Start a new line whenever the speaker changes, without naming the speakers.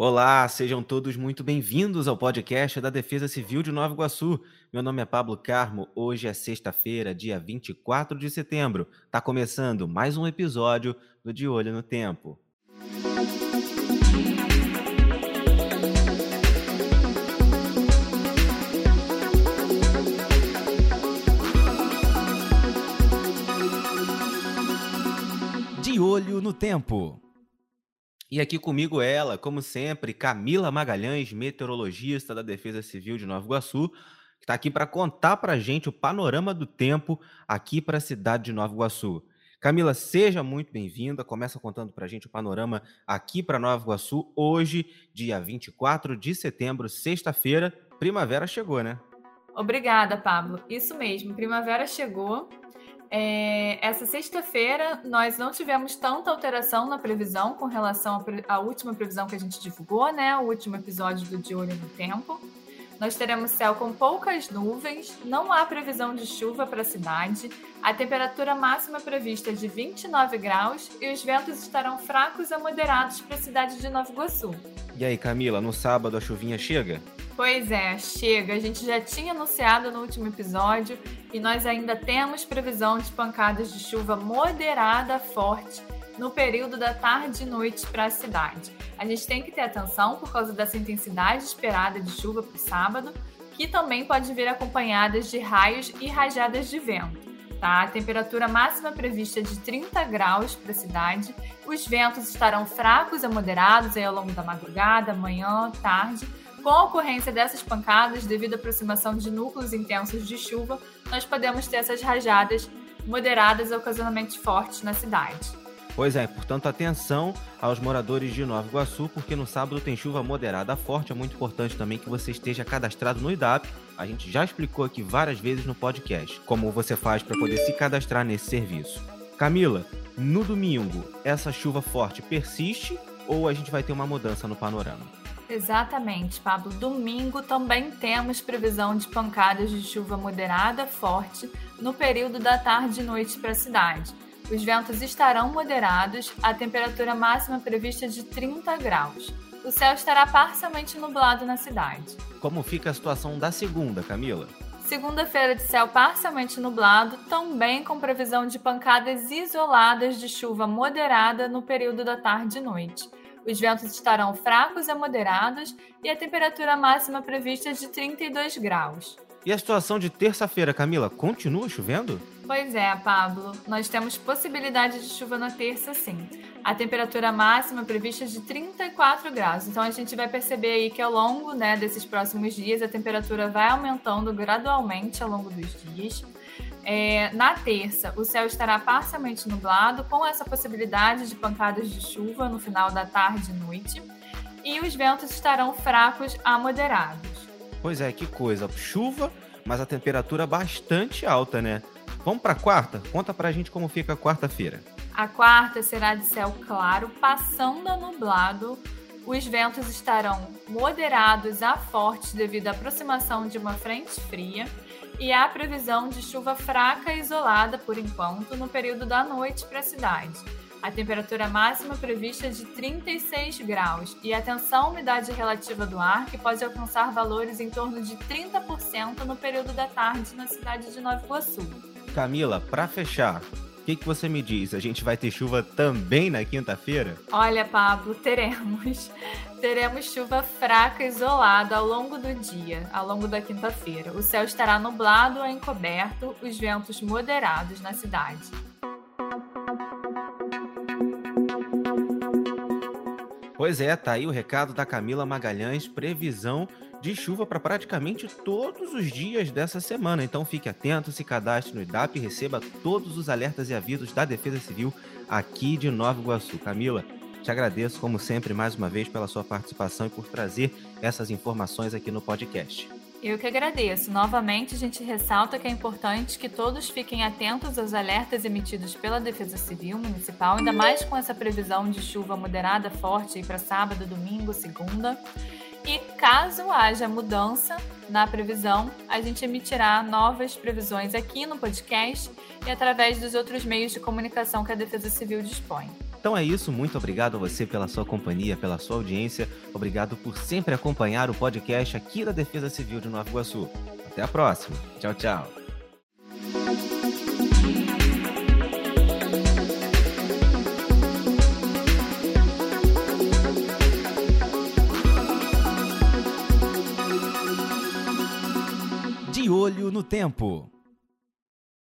Olá, sejam todos muito bem-vindos ao podcast da Defesa Civil de Nova Iguaçu. Meu nome é Pablo Carmo. Hoje é sexta-feira, dia 24 de setembro. Tá começando mais um episódio do De Olho no Tempo. De Olho no Tempo. E aqui comigo ela, como sempre, Camila Magalhães, meteorologista da Defesa Civil de Nova Iguaçu, que está aqui para contar para a gente o panorama do tempo aqui para a cidade de Nova Iguaçu. Camila, seja muito bem-vinda. Começa contando para a gente o panorama aqui para Nova Iguaçu, hoje, dia 24 de setembro, sexta-feira. Primavera chegou, né?
Obrigada, Pablo. Isso mesmo, primavera chegou. É, essa sexta-feira nós não tivemos tanta alteração na previsão com relação à última previsão que a gente divulgou, né? O último episódio do De Olho no Tempo. Nós teremos céu com poucas nuvens, não há previsão de chuva para a cidade, a temperatura máxima prevista é de 29 graus e os ventos estarão fracos a moderados para a cidade de Nova Iguaçu.
E aí, Camila, no sábado a chuvinha chega?
Pois é, chega. A gente já tinha anunciado no último episódio e nós ainda temos previsão de pancadas de chuva moderada a forte no período da tarde e noite para a cidade. A gente tem que ter atenção por causa dessa intensidade esperada de chuva para o sábado, que também pode vir acompanhadas de raios e rajadas de vento. Tá? A temperatura máxima prevista é de 30 graus para a cidade. Os ventos estarão fracos a moderados aí ao longo da madrugada, manhã, tarde com a ocorrência dessas pancadas, devido à aproximação de núcleos intensos de chuva, nós podemos ter essas rajadas moderadas ocasionalmente fortes na cidade.
Pois é, portanto, atenção aos moradores de Nova Iguaçu, porque no sábado tem chuva moderada forte. É muito importante também que você esteja cadastrado no IDAP. A gente já explicou aqui várias vezes no podcast como você faz para poder se cadastrar nesse serviço. Camila, no domingo, essa chuva forte persiste ou a gente vai ter uma mudança no panorama?
Exatamente, Pablo. Domingo também temos previsão de pancadas de chuva moderada forte no período da tarde e noite para a cidade. Os ventos estarão moderados, a temperatura máxima prevista é de 30 graus. O céu estará parcialmente nublado na cidade.
Como fica a situação da segunda, Camila?
Segunda-feira de céu parcialmente nublado, também com previsão de pancadas isoladas de chuva moderada no período da tarde e noite. Os ventos estarão fracos a moderados e a temperatura máxima prevista é de 32 graus.
E a situação de terça-feira, Camila, continua chovendo?
Pois é, Pablo. Nós temos possibilidade de chuva na terça, sim. A temperatura máxima prevista é de 34 graus. Então a gente vai perceber aí que ao longo né, desses próximos dias a temperatura vai aumentando gradualmente ao longo dos dias. É, na terça, o céu estará parcialmente nublado, com essa possibilidade de pancadas de chuva no final da tarde e noite, e os ventos estarão fracos a moderados.
Pois é, que coisa. Chuva, mas a temperatura bastante alta, né? Vamos para quarta? Conta para a gente como fica a quarta-feira.
A quarta será de céu claro, passando a nublado. Os ventos estarão moderados a fortes devido à aproximação de uma frente fria e há previsão de chuva fraca e isolada por enquanto no período da noite para a cidade. A temperatura máxima prevista é de 36 graus e atenção à umidade relativa do ar, que pode alcançar valores em torno de 30% no período da tarde na cidade de Nova Iguaçu.
Camila, para fechar, que, que você me diz? A gente vai ter chuva também na quinta-feira?
Olha, Pablo, teremos teremos chuva fraca isolada ao longo do dia, ao longo da quinta-feira. O céu estará nublado ou encoberto, os ventos moderados na cidade.
Pois é, tá aí o recado da Camila Magalhães, previsão de chuva para praticamente todos os dias dessa semana. Então fique atento, se cadastre no IDAP e receba todos os alertas e avisos da Defesa Civil aqui de Nova Iguaçu. Camila, te agradeço, como sempre, mais uma vez pela sua participação e por trazer essas informações aqui no podcast.
Eu que agradeço. Novamente, a gente ressalta que é importante que todos fiquem atentos aos alertas emitidos pela Defesa Civil Municipal, ainda mais com essa previsão de chuva moderada forte para sábado, domingo, segunda. E caso haja mudança na previsão, a gente emitirá novas previsões aqui no podcast e através dos outros meios de comunicação que a Defesa Civil dispõe.
Então é isso, muito obrigado a você pela sua companhia, pela sua audiência. Obrigado por sempre acompanhar o podcast aqui da Defesa Civil de Nova Iguaçu. Até a próxima. Tchau, tchau. Tempo.